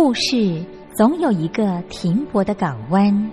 故事总有一个停泊的港湾。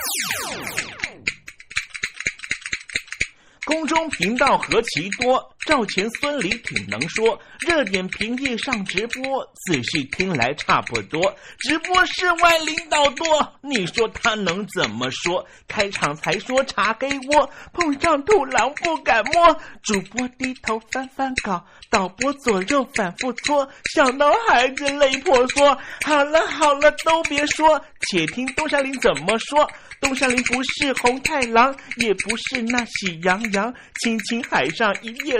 宫中频道何其多，赵钱孙李挺能说。热点平地上直播，仔细听来差不多。直播室外领导多，你说他能怎么说？开场才说茶给我，碰上土狼不敢摸。主播低头翻翻稿，导播左右反复搓，想到孩子泪婆娑。好了好了，都别说，且听东山林怎么说。东山林不是红太狼，也不是那喜羊羊，亲亲海上一叶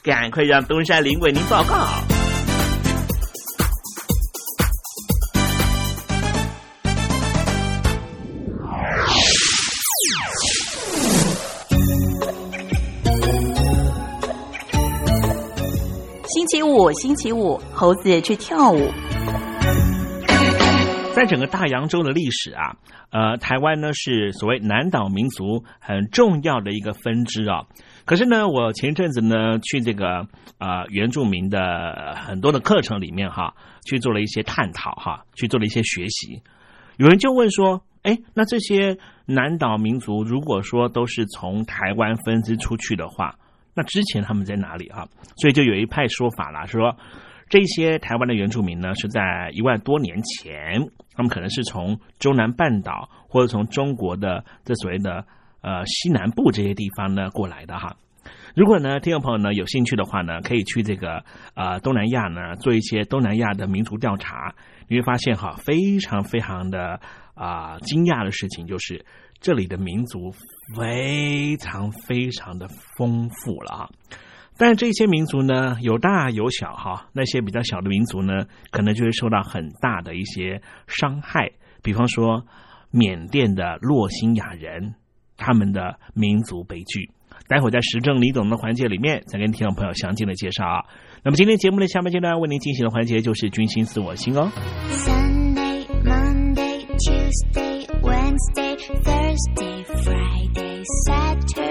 赶快让东山林为您报告。星期五，星期五，猴子去跳舞。在整个大洋洲的历史啊，呃，台湾呢是所谓南岛民族很重要的一个分支啊。可是呢，我前一阵子呢去这个啊原住民的很多的课程里面哈，去做了一些探讨哈，去做了一些学习。有人就问说，哎，那这些南岛民族如果说都是从台湾分支出去的话，那之前他们在哪里哈？所以就有一派说法啦，说这些台湾的原住民呢是在一万多年前，他们可能是从中南半岛或者从中国的这所谓的。呃，西南部这些地方呢过来的哈。如果呢，听众朋友呢有兴趣的话呢，可以去这个呃东南亚呢做一些东南亚的民族调查，你会发现哈，非常非常的啊惊讶的事情就是这里的民族非常非常的丰富了哈。但这些民族呢有大有小哈，那些比较小的民族呢，可能就会受到很大的一些伤害，比方说缅甸的洛辛亚人。他们的民族悲剧，待会在时政李总的环节里面再跟听众朋友详尽的介绍啊。那么今天节目的下半阶段为您进行的环节就是军心似我心哦。Sunday, Monday, Tuesday, Wednesday, Thursday, Friday, Saturday，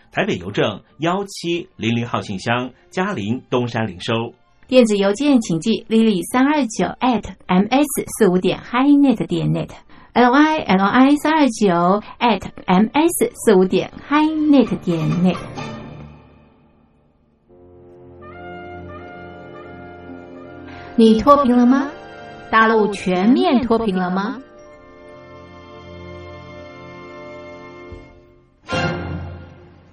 台北邮政幺七零零号信箱，嘉陵东山零收。电子邮件请寄 lily 三二九 at ms 四五点 highnet 点 net，l y l i 三二九 at ms 四五点 highnet 点 net。你脱贫了吗？大陆全面脱贫了吗？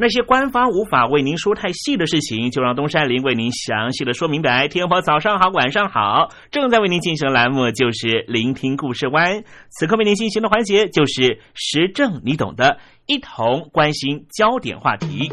那些官方无法为您说太细的事情，就让东山林为您详细的说明白。天宝早上好，晚上好，正在为您进行的栏目就是聆听故事湾，此刻为您进行的环节就是时政你懂的，一同关心焦点话题。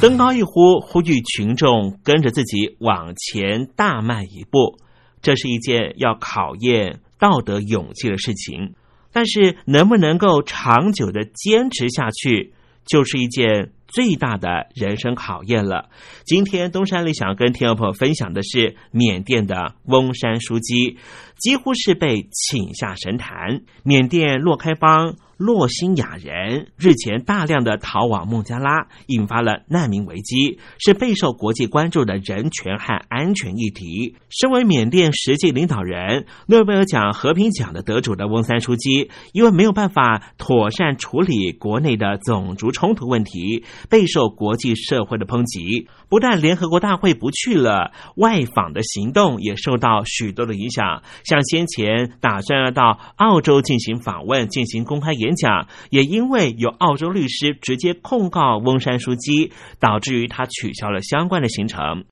登高一呼，呼吁群众跟着自己往前大迈一步。这是一件要考验道德勇气的事情，但是能不能够长久的坚持下去，就是一件最大的人生考验了。今天东山里想跟听众朋友分享的是缅甸的翁山书记，几乎是被请下神坛。缅甸洛开邦。洛辛亚人日前大量的逃往孟加拉，引发了难民危机，是备受国际关注的人权和安全议题。身为缅甸实际领导人、诺贝尔奖和平奖的得主的翁三书记，因为没有办法妥善处理国内的种族冲突问题，备受国际社会的抨击。不但联合国大会不去了，外访的行动也受到许多的影响。像先前打算要到澳洲进行访问、进行公开演讲，也因为有澳洲律师直接控告翁山书记，导致于他取消了相关的行程。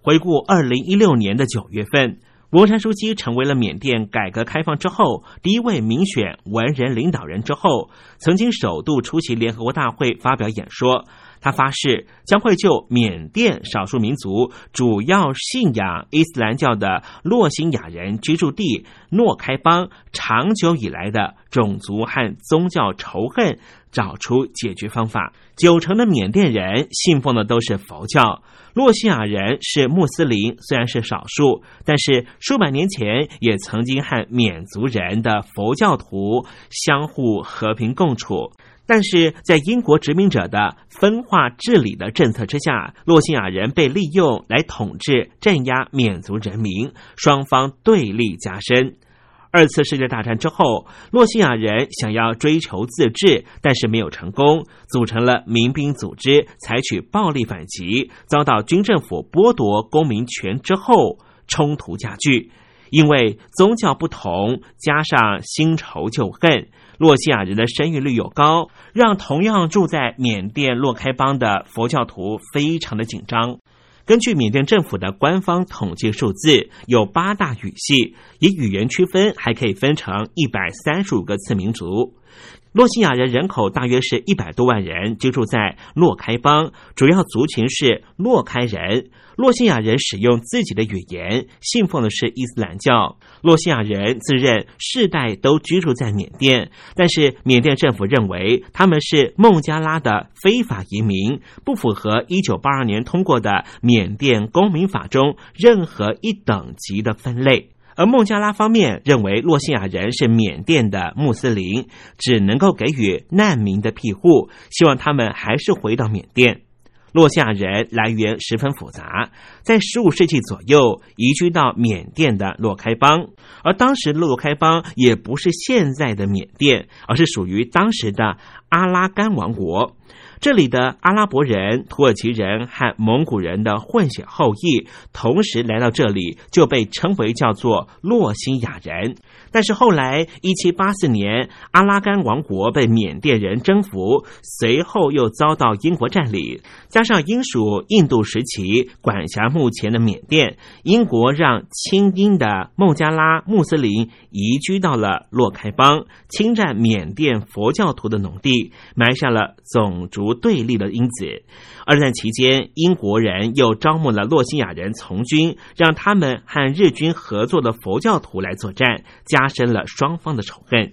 回顾二零一六年的九月份，翁山书记成为了缅甸改革开放之后第一位民选文人领导人之后，曾经首度出席联合国大会发表演说。他发誓将会就缅甸少数民族主要信仰伊斯兰教的洛辛雅人居住地诺开邦长久以来的种族和宗教仇恨找出解决方法。九成的缅甸人信奉的都是佛教，洛西亚人是穆斯林，虽然是少数，但是数百年前也曾经和缅族人的佛教徒相互和平共处。但是在英国殖民者的分化治理的政策之下，洛西亚人被利用来统治、镇压缅族人民，双方对立加深。二次世界大战之后，洛西亚人想要追求自治，但是没有成功，组成了民兵组织，采取暴力反击，遭到军政府剥夺公民权之后，冲突加剧。因为宗教不同，加上新仇旧恨。洛西亚人的生育率又高，让同样住在缅甸洛开邦的佛教徒非常的紧张。根据缅甸政府的官方统计数字，有八大语系，以语言区分还可以分成一百三十五个次民族。洛西亚人人口大约是一百多万人，居住在洛开邦，主要族群是洛开人。洛西亚人使用自己的语言，信奉的是伊斯兰教。洛西亚人自认世代都居住在缅甸，但是缅甸政府认为他们是孟加拉的非法移民，不符合一九八二年通过的缅甸公民法中任何一等级的分类。而孟加拉方面认为洛西亚人是缅甸的穆斯林，只能够给予难民的庇护，希望他们还是回到缅甸。洛夏人来源十分复杂，在十五世纪左右移居到缅甸的洛开邦，而当时洛开邦也不是现在的缅甸，而是属于当时的阿拉干王国。这里的阿拉伯人、土耳其人和蒙古人的混血后裔同时来到这里，就被称为叫做洛辛亚人。但是后来，一七八四年，阿拉干王国被缅甸人征服，随后又遭到英国占领。加上英属印度时期管辖目前的缅甸，英国让亲英的孟加拉穆斯林移居到了洛开邦，侵占缅甸佛教徒的农地，埋下了种族对立的因子。二战期间，英国人又招募了洛西亚人从军，让他们和日军合作的佛教徒来作战，加深了双方的仇恨。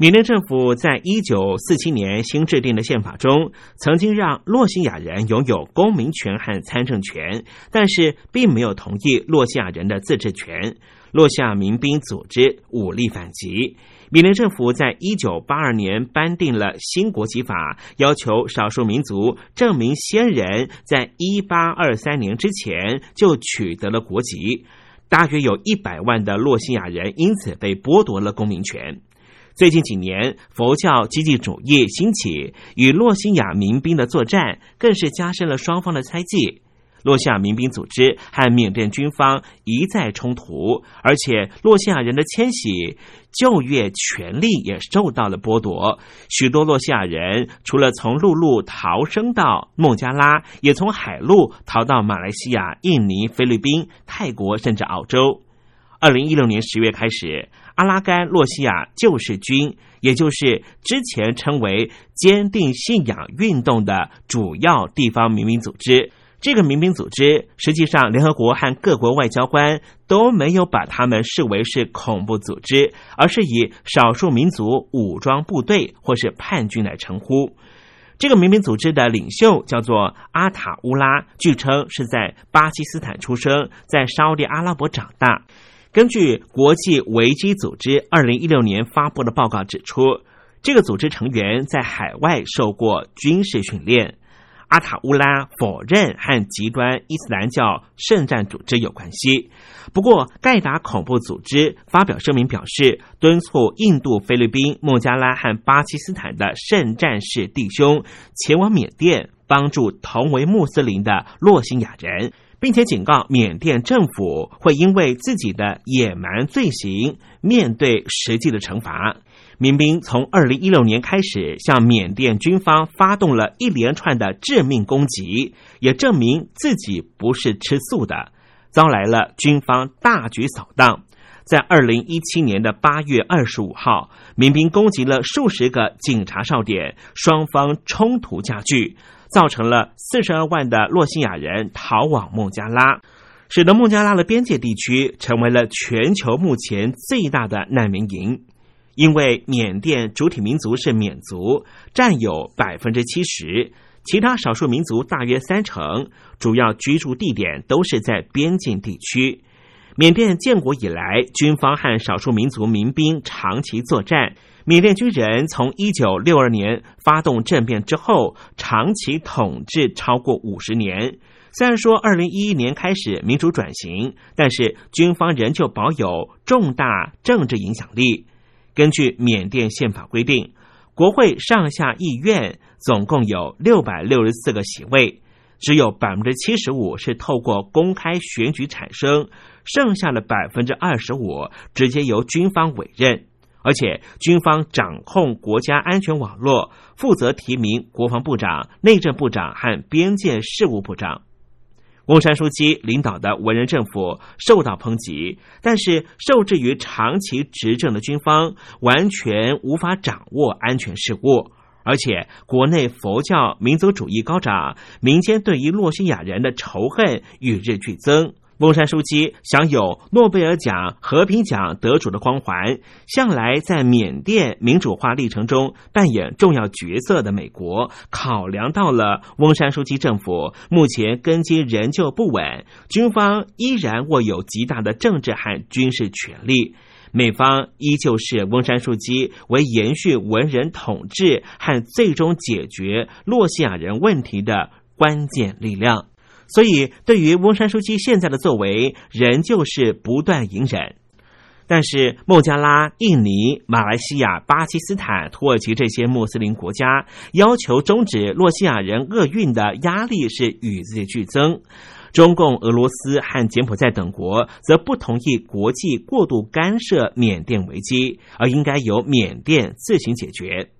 缅甸政府在一九四七年新制定的宪法中，曾经让洛辛亚人拥有公民权和参政权，但是并没有同意洛西亚人的自治权。洛西亚民兵组织武力反击。缅甸政府在一九八二年颁定了新国籍法，要求少数民族证明先人在一八二三年之前就取得了国籍。大约有一百万的洛西亚人因此被剥夺了公民权。最近几年，佛教积极主义兴起，与洛西亚民兵的作战更是加深了双方的猜忌。洛西亚民兵组织和缅甸军方一再冲突，而且洛西亚人的迁徙、就业权利也受到了剥夺。许多洛西亚人除了从陆路逃生到孟加拉，也从海路逃到马来西亚、印尼、菲律宾、泰国，甚至澳洲。二零一六年十月开始，阿拉干洛西亚救世军，也就是之前称为坚定信仰运动的主要地方民兵组织。这个民兵组织，实际上联合国和各国外交官都没有把他们视为是恐怖组织，而是以少数民族武装部队或是叛军来称呼。这个民兵组织的领袖叫做阿塔乌拉，据称是在巴基斯坦出生，在沙特阿拉伯长大。根据国际维基组织二零一六年发布的报告指出，这个组织成员在海外受过军事训练。阿塔乌拉否认和极端伊斯兰教圣战组织有关系。不过，盖达恐怖组织发表声明表示，敦促印度、菲律宾、孟加拉和巴基斯坦的圣战士弟兄前往缅甸帮助同为穆斯林的洛辛亚人，并且警告缅甸政府会因为自己的野蛮罪行面对实际的惩罚。民兵从二零一六年开始向缅甸军方发动了一连串的致命攻击，也证明自己不是吃素的，遭来了军方大举扫荡。在二零一七年的八月二十五号，民兵攻击了数十个警察哨点，双方冲突加剧，造成了四十二万的洛西亚人逃往孟加拉，使得孟加拉的边界地区成为了全球目前最大的难民营。因为缅甸主体民族是缅族，占有百分之七十，其他少数民族大约三成，主要居住地点都是在边境地区。缅甸建国以来，军方和少数民族民兵长期作战。缅甸军人从一九六二年发动政变之后，长期统治超过五十年。虽然说二零一一年开始民主转型，但是军方仍旧保有重大政治影响力。根据缅甸宪法规定，国会上下议院总共有六百六十四个席位，只有百分之七十五是透过公开选举产生，剩下的百分之二十五直接由军方委任，而且军方掌控国家安全网络，负责提名国防部长、内政部长和边界事务部长。翁山书记领导的文人政府受到抨击，但是受制于长期执政的军方，完全无法掌握安全事务，而且国内佛教民族主义高涨，民间对于洛西亚人的仇恨与日俱增。翁山书记享有诺贝尔奖和平奖得主的光环，向来在缅甸民主化历程中扮演重要角色的美国，考量到了翁山书记政府目前根基仍旧不稳，军方依然握有极大的政治和军事权力，美方依旧视翁山书记为延续文人统治和最终解决洛西亚人问题的关键力量。所以，对于翁山书记现在的作为，仍旧是不断隐忍。但是，孟加拉、印尼、马来西亚、巴基斯坦、土耳其这些穆斯林国家要求终止洛西亚人厄运的压力是与日俱增。中共、俄罗斯和柬埔寨等国则不同意国际过度干涉缅甸危机，而应该由缅甸自行解决。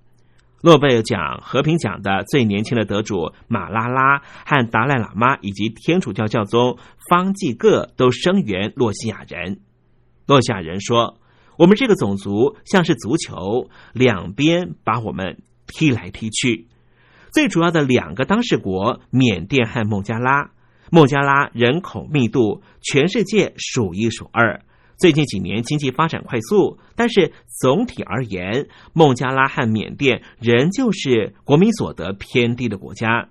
诺贝尔奖和平奖的最年轻的得主马拉拉和达赖喇嘛以及天主教教宗方济各都声援洛西亚人。洛西亚人说：“我们这个种族像是足球，两边把我们踢来踢去。最主要的两个当事国缅甸和孟加拉，孟加拉人口密度全世界数一数二。”最近几年经济发展快速，但是总体而言，孟加拉和缅甸仍旧是国民所得偏低的国家。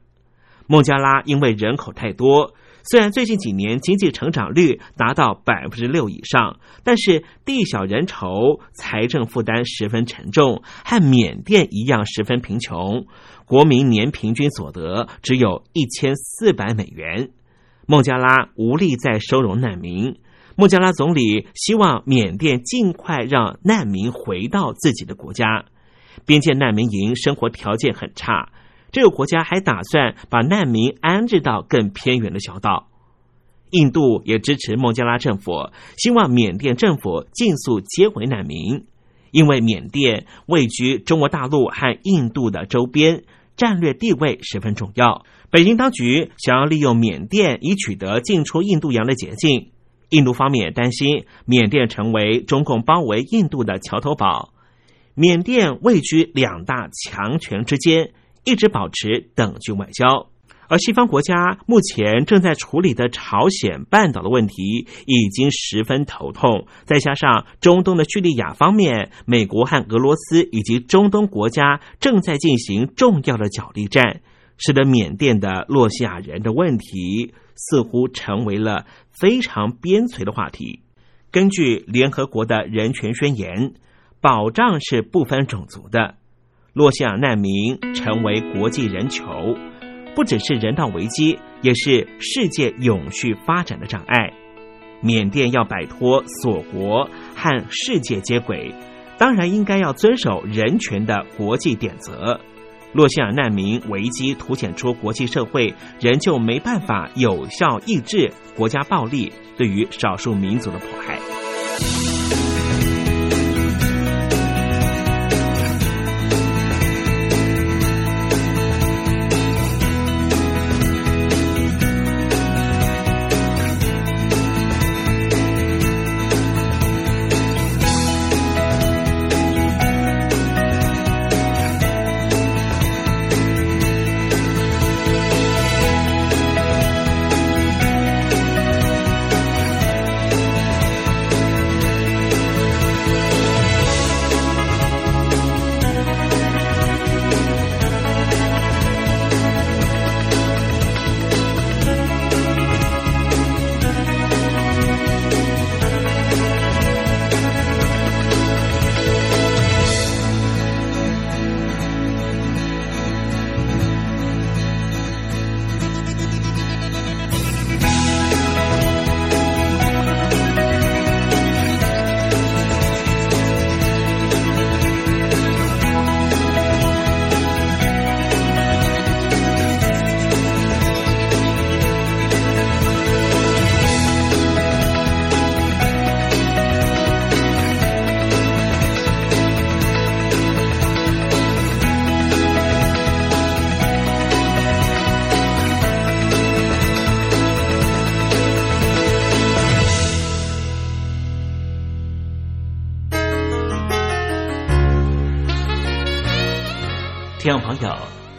孟加拉因为人口太多，虽然最近几年经济成长率达到百分之六以上，但是地小人稠，财政负担十分沉重，和缅甸一样十分贫穷，国民年平均所得只有一千四百美元。孟加拉无力再收容难民。孟加拉总理希望缅甸尽快让难民回到自己的国家。边界难民营生活条件很差，这个国家还打算把难民安置到更偏远的小岛。印度也支持孟加拉政府，希望缅甸政府尽速接回难民，因为缅甸位居中国大陆和印度的周边，战略地位十分重要。北京当局想要利用缅甸以取得进出印度洋的捷径。印度方面担心缅甸成为中共包围印度的桥头堡。缅甸位居两大强权之间，一直保持等距外交。而西方国家目前正在处理的朝鲜半岛的问题已经十分头痛，再加上中东的叙利亚方面，美国和俄罗斯以及中东国家正在进行重要的角力战，使得缅甸的洛西亚人的问题似乎成为了非常边陲的话题。根据联合国的人权宣言，保障是不分种族的，洛西亚难民成为国际人球。不只是人道危机，也是世界永续发展的障碍。缅甸要摆脱锁国和世界接轨，当然应该要遵守人权的国际典则。洛希尔难民危机凸显出国际社会仍旧没办法有效抑制国家暴力对于少数民族的迫害。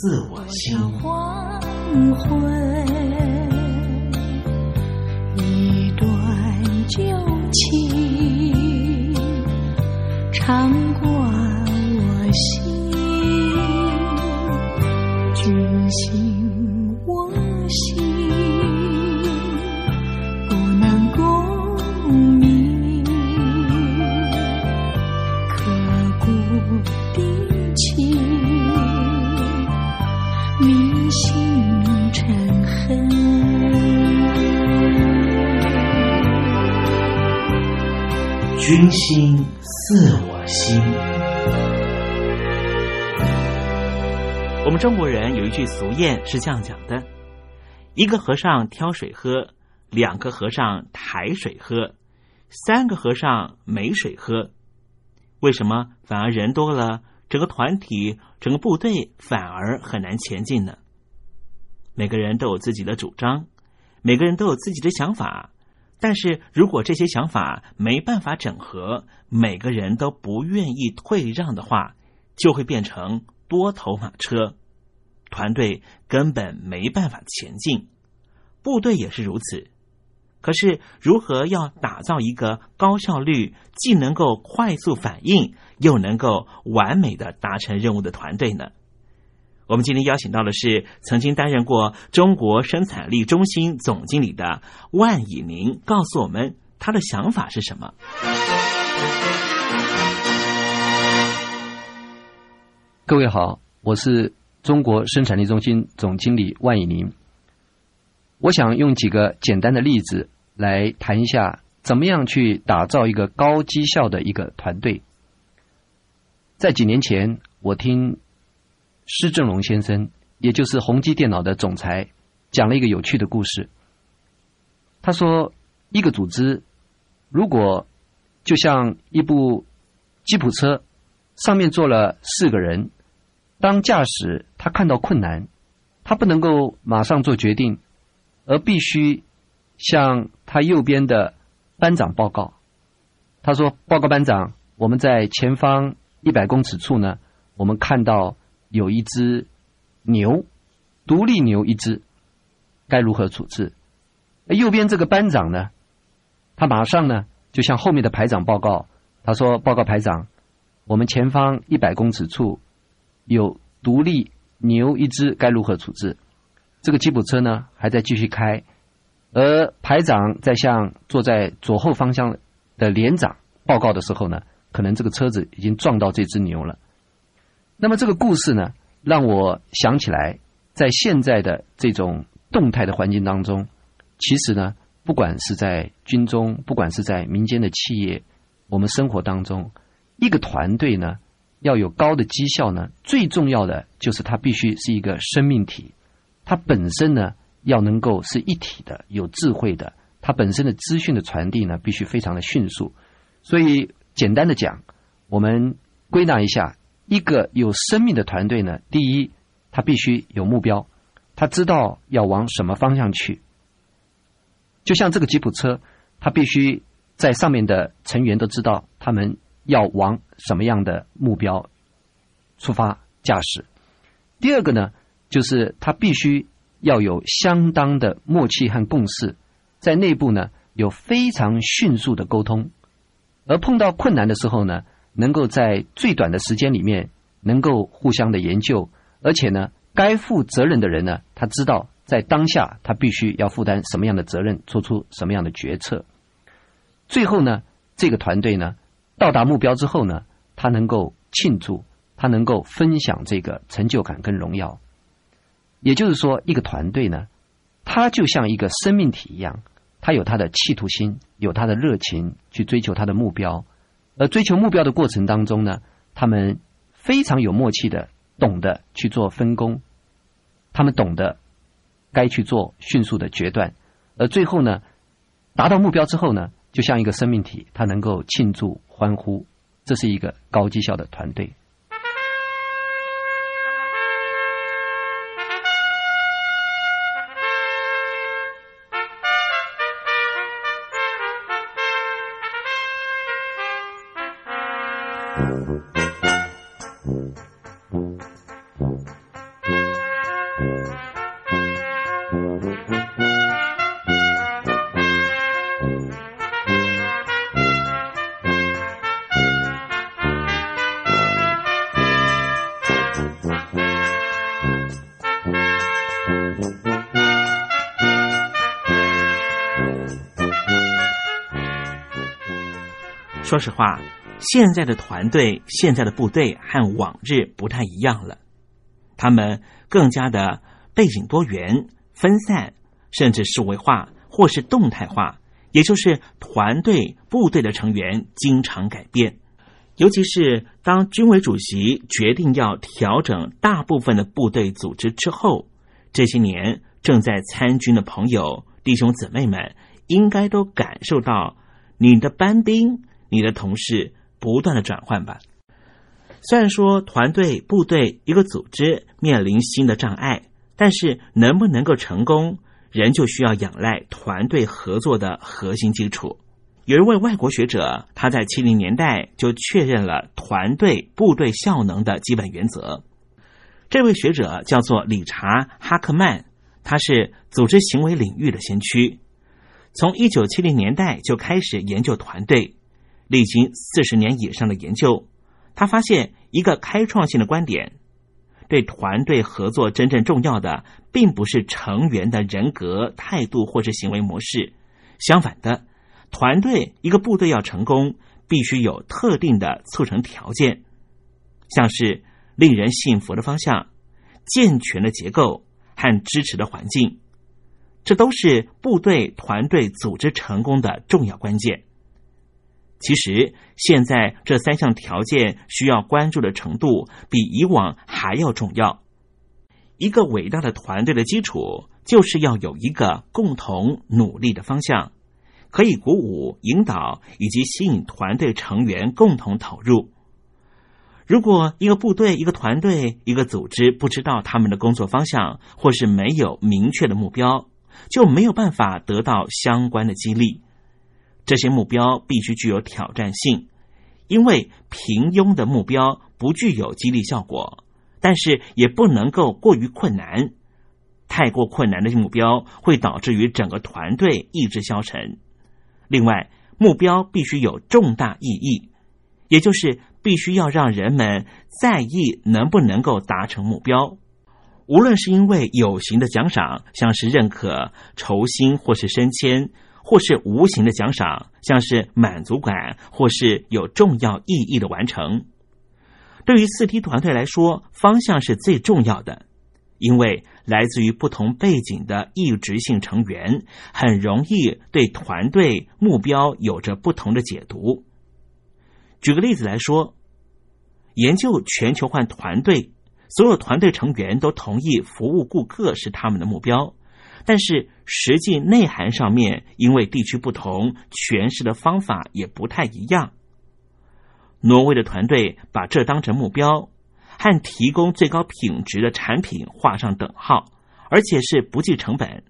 自我心。黄昏，一段旧情，唱过君心似我心。我们中国人有一句俗谚是这样讲的：一个和尚挑水喝，两个和尚抬水喝，三个和尚没水喝。为什么反而人多了？整个团体、整个部队反而很难前进呢。每个人都有自己的主张，每个人都有自己的想法。但是如果这些想法没办法整合，每个人都不愿意退让的话，就会变成多头马车，团队根本没办法前进。部队也是如此。可是，如何要打造一个高效率、既能够快速反应，又能够完美的达成任务的团队呢？我们今天邀请到的是曾经担任过中国生产力中心总经理的万以宁，告诉我们他的想法是什么。各位好，我是中国生产力中心总经理万以宁。我想用几个简单的例子来谈一下，怎么样去打造一个高绩效的一个团队。在几年前，我听施正荣先生，也就是宏基电脑的总裁，讲了一个有趣的故事。他说，一个组织如果就像一部吉普车，上面坐了四个人，当驾驶他看到困难，他不能够马上做决定。而必须向他右边的班长报告。他说：“报告班长，我们在前方一百公尺处呢，我们看到有一只牛，独立牛一只，该如何处置？”右边这个班长呢，他马上呢就向后面的排长报告。他说：“报告排长，我们前方一百公尺处有独立牛一只，该如何处置？”这个吉普车呢还在继续开，而排长在向坐在左后方向的连长报告的时候呢，可能这个车子已经撞到这只牛了。那么这个故事呢，让我想起来，在现在的这种动态的环境当中，其实呢，不管是在军中，不管是在民间的企业，我们生活当中，一个团队呢要有高的绩效呢，最重要的就是它必须是一个生命体。它本身呢，要能够是一体的、有智慧的。它本身的资讯的传递呢，必须非常的迅速。所以，简单的讲，我们归纳一下，一个有生命的团队呢，第一，他必须有目标，他知道要往什么方向去。就像这个吉普车，它必须在上面的成员都知道他们要往什么样的目标出发驾驶。第二个呢？就是他必须要有相当的默契和共识，在内部呢有非常迅速的沟通，而碰到困难的时候呢，能够在最短的时间里面能够互相的研究，而且呢，该负责任的人呢，他知道在当下他必须要负担什么样的责任，做出什么样的决策。最后呢，这个团队呢到达目标之后呢，他能够庆祝，他能够分享这个成就感跟荣耀。也就是说，一个团队呢，它就像一个生命体一样，它有它的企图心，有它的热情去追求它的目标。而追求目标的过程当中呢，他们非常有默契的，懂得去做分工，他们懂得该去做迅速的决断。而最后呢，达到目标之后呢，就像一个生命体，它能够庆祝欢呼。这是一个高绩效的团队。说实话，现在的团队、现在的部队和往日不太一样了。他们更加的背景多元、分散，甚至数位化或是动态化，也就是团队、部队的成员经常改变。尤其是当军委主席决定要调整大部分的部队组织之后，这些年正在参军的朋友、弟兄姊妹们，应该都感受到你的班兵。你的同事不断的转换吧。虽然说团队、部队一个组织面临新的障碍，但是能不能够成功，仍旧需要仰赖团队合作的核心基础。有一位外国学者，他在七零年代就确认了团队、部队效能的基本原则。这位学者叫做理查·哈克曼，他是组织行为领域的先驱。从一九七零年代就开始研究团队，历经四十年以上的研究，他发现一个开创性的观点：对团队合作真正重要的，并不是成员的人格、态度或是行为模式，相反的，团队一个部队要成功，必须有特定的促成条件，像是令人信服的方向、健全的结构和支持的环境。这都是部队团队组织成功的重要关键。其实，现在这三项条件需要关注的程度比以往还要重要。一个伟大的团队的基础，就是要有一个共同努力的方向，可以鼓舞、引导以及吸引团队成员共同投入。如果一个部队、一个团队、一个组织不知道他们的工作方向，或是没有明确的目标，就没有办法得到相关的激励。这些目标必须具有挑战性，因为平庸的目标不具有激励效果，但是也不能够过于困难。太过困难的目标会导致于整个团队意志消沉。另外，目标必须有重大意义，也就是必须要让人们在意能不能够达成目标。无论是因为有形的奖赏，像是认可、酬薪或是升迁，或是无形的奖赏，像是满足感或是有重要意义的完成。对于四 T 团队来说，方向是最重要的，因为来自于不同背景的异质性成员，很容易对团队目标有着不同的解读。举个例子来说，研究全球化团队。所有团队成员都同意服务顾客是他们的目标，但是实际内涵上面，因为地区不同，诠释的方法也不太一样。挪威的团队把这当成目标，和提供最高品质的产品画上等号，而且是不计成本。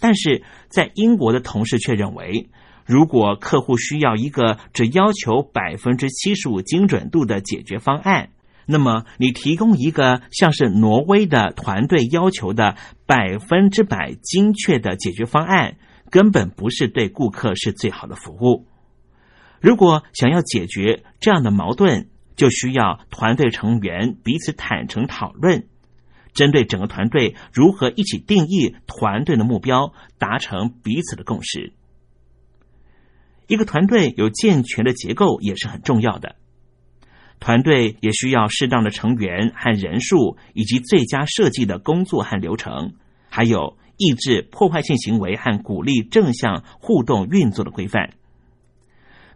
但是在英国的同事却认为，如果客户需要一个只要求百分之七十五精准度的解决方案。那么，你提供一个像是挪威的团队要求的百分之百精确的解决方案，根本不是对顾客是最好的服务。如果想要解决这样的矛盾，就需要团队成员彼此坦诚讨论，针对整个团队如何一起定义团队的目标，达成彼此的共识。一个团队有健全的结构也是很重要的。团队也需要适当的成员和人数，以及最佳设计的工作和流程，还有抑制破坏性行为和鼓励正向互动运作的规范。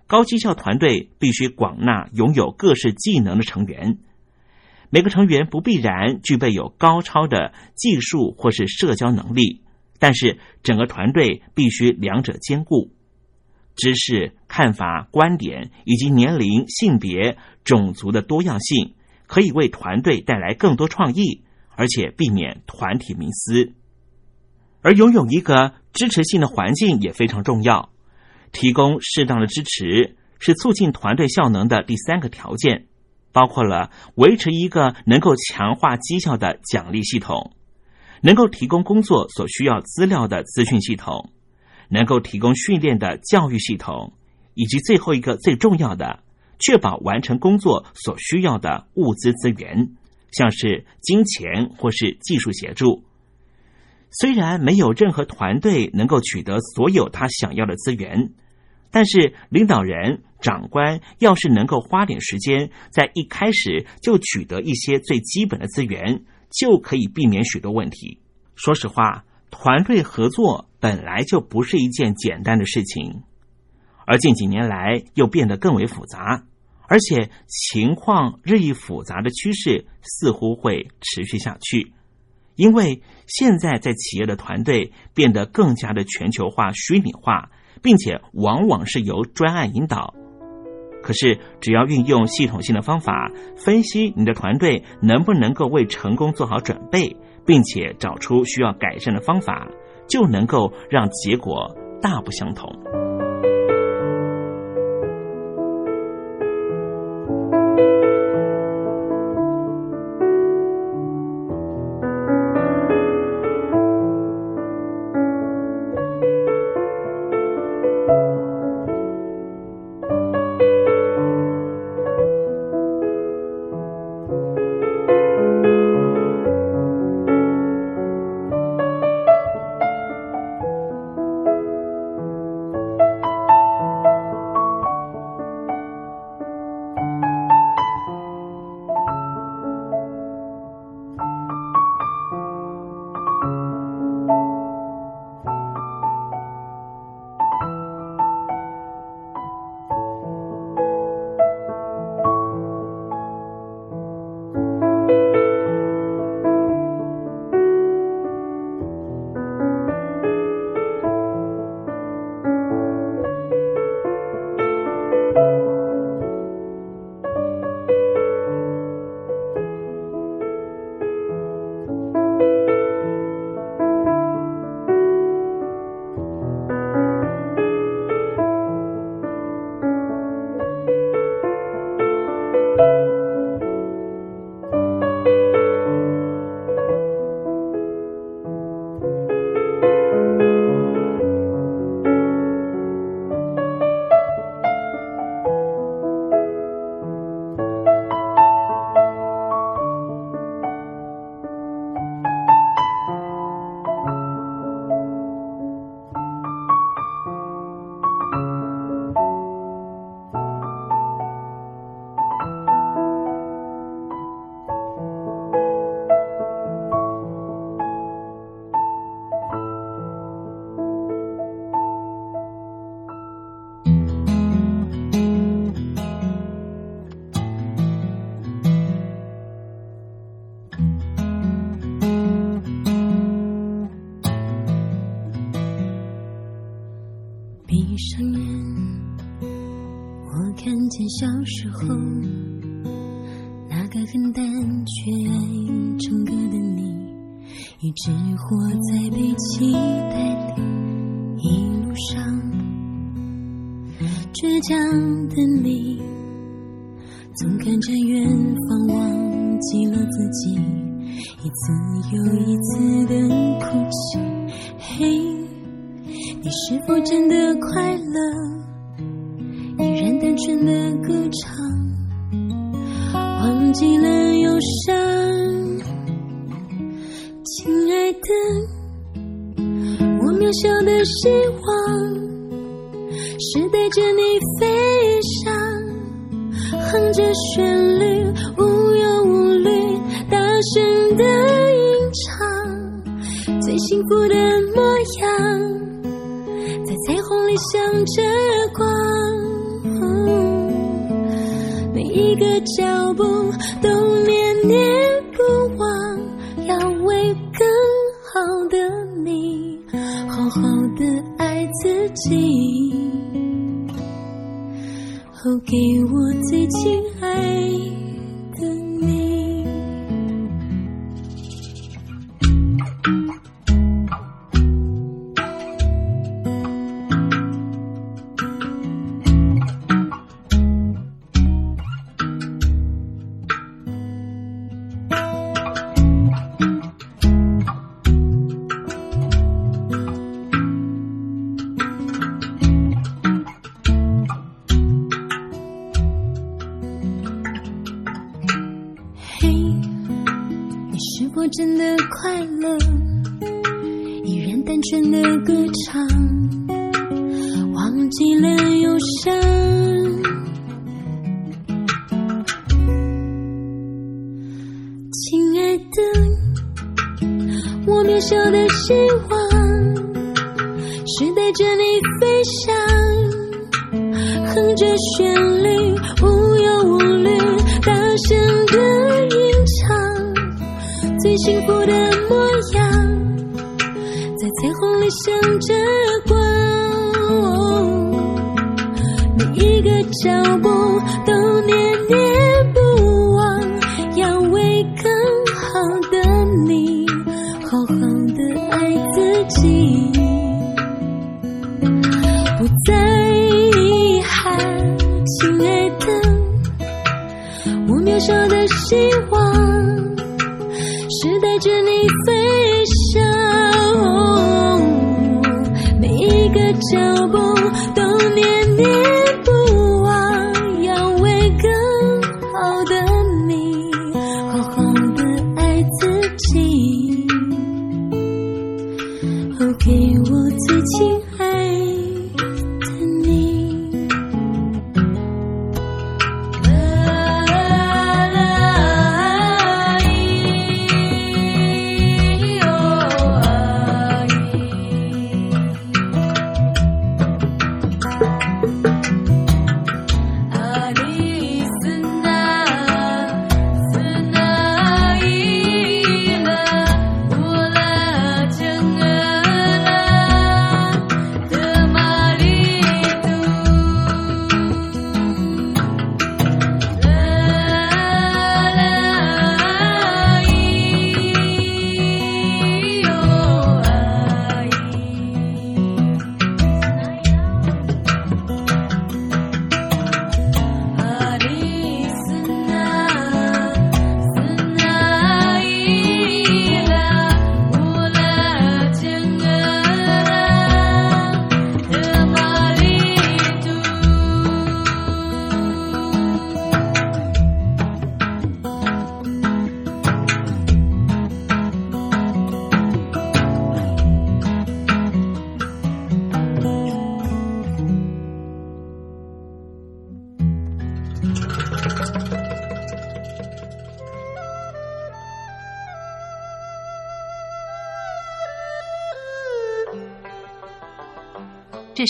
高绩效团队必须广纳拥有各式技能的成员，每个成员不必然具备有高超的技术或是社交能力，但是整个团队必须两者兼顾。知识、看法、观点以及年龄、性别、种族的多样性，可以为团队带来更多创意，而且避免团体迷思。而拥有一个支持性的环境也非常重要。提供适当的支持是促进团队效能的第三个条件，包括了维持一个能够强化绩效的奖励系统，能够提供工作所需要资料的资讯系统。能够提供训练的教育系统，以及最后一个最重要的，确保完成工作所需要的物资资源，像是金钱或是技术协助。虽然没有任何团队能够取得所有他想要的资源，但是领导人、长官要是能够花点时间，在一开始就取得一些最基本的资源，就可以避免许多问题。说实话。团队合作本来就不是一件简单的事情，而近几年来又变得更为复杂，而且情况日益复杂的趋势似乎会持续下去。因为现在在企业的团队变得更加的全球化、虚拟化，并且往往是由专案引导。可是，只要运用系统性的方法分析你的团队能不能够为成功做好准备。并且找出需要改善的方法，就能够让结果大不相同。是带着你飞翔，哼着旋律，无忧无虑，大声的吟唱，最幸福的模样。在彩虹里闪着光，每一个脚步都留，给我最亲爱。幸福的模样在彩虹里闪着光。每一个脚步都念念。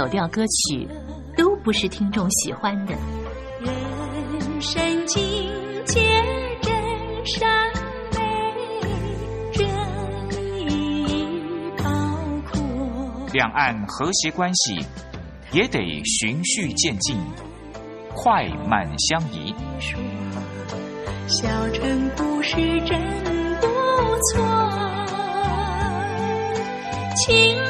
走调歌曲，都不是听众喜欢的。人生境界真善美，真理高阔。两岸和谐关系也得循序渐进，快慢相宜。小城故事真不错，请。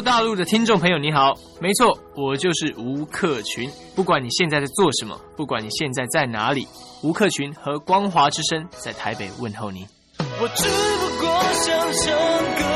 大陆的听众朋友，你好，没错，我就是吴克群。不管你现在在做什么，不管你现在在哪里，吴克群和光华之声在台北问候你。我只不过想唱歌